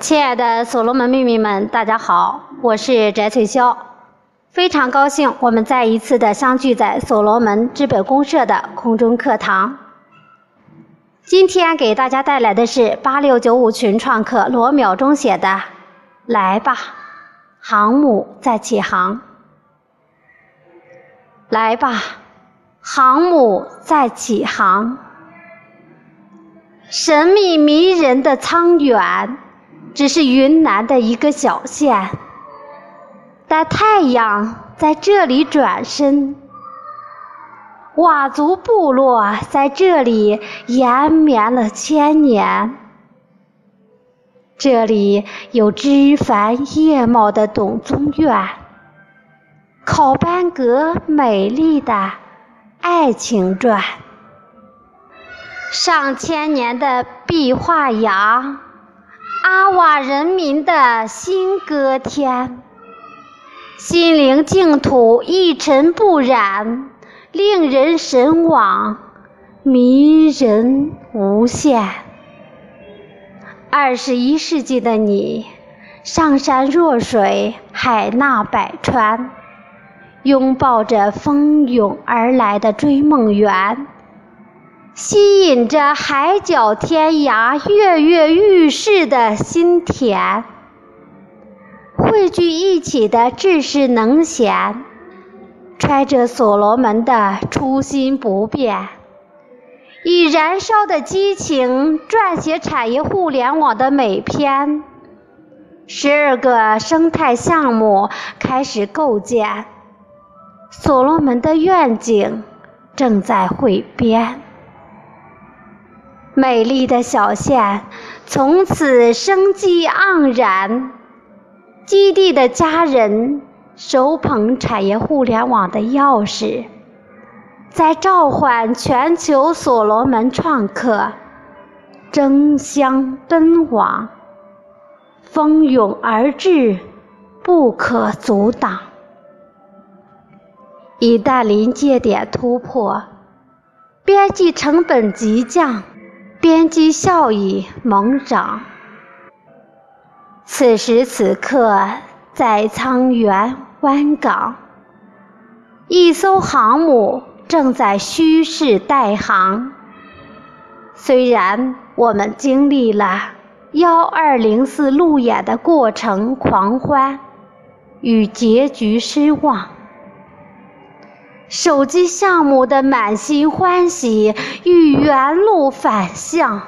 亲爱的所罗门秘密们，大家好，我是翟翠霄，非常高兴我们再一次的相聚在所罗门资本公社的空中课堂。今天给大家带来的是八六九五群创客罗淼中写的《来吧，航母在起航》。来吧，航母在起航，神秘迷人的苍远。只是云南的一个小县，但太阳在这里转身，佤族部落在这里延绵了千年。这里有枝繁叶茂的董宗院，考班格美丽的爱情传，上千年的壁画崖。阿瓦人民的新歌天，心灵净土一尘不染，令人神往，迷人无限。二十一世纪的你，上善若水，海纳百川，拥抱着蜂拥而来的追梦缘。吸引着海角天涯、跃跃欲试的心田，汇聚一起的志士能贤，揣着所罗门的初心不变，以燃烧的激情撰写产业互联网的美篇。十二个生态项目开始构建，所罗门的愿景正在汇编。美丽的小县从此生机盎然，基地的家人手捧产业互联网的钥匙，在召唤全球所罗门创客争相奔往，蜂拥而至，不可阻挡。一旦临界点突破，边际成本急降。边际效益猛涨。此时此刻，在沧源湾港，一艘航母正在蓄势待航。虽然我们经历了幺二零四路演的过程狂欢与结局失望。手机项目的满心欢喜与原路返向，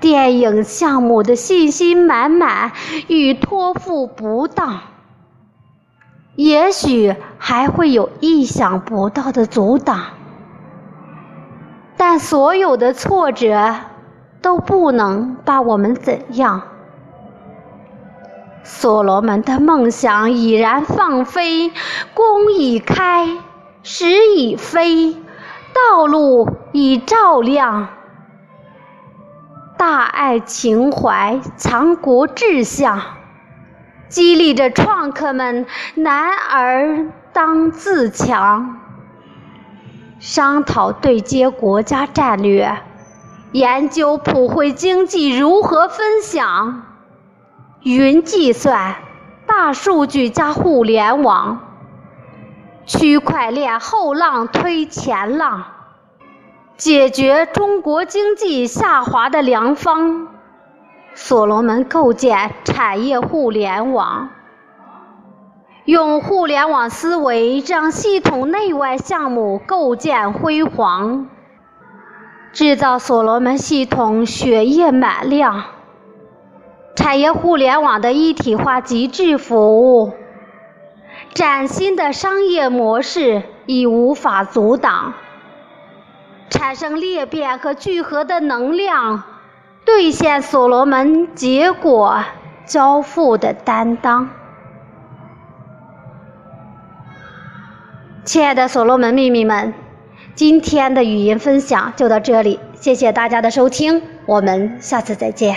电影项目的信心满满与托付不当，也许还会有意想不到的阻挡，但所有的挫折都不能把我们怎样。所罗门的梦想已然放飞，弓已开，矢已飞，道路已照亮。大爱情怀，强国志向，激励着创客们男儿当自强。商讨对接国家战略，研究普惠经济如何分享。云计算、大数据加互联网，区块链后浪推前浪，解决中国经济下滑的良方。所罗门构建产业互联网，用互联网思维让系统内外项目构建辉煌，制造所罗门系统血液满量。产业互联网的一体化极致服务，崭新的商业模式已无法阻挡，产生裂变和聚合的能量，兑现所罗门结果交付的担当。亲爱的所罗门秘密们，今天的语音分享就到这里，谢谢大家的收听，我们下次再见。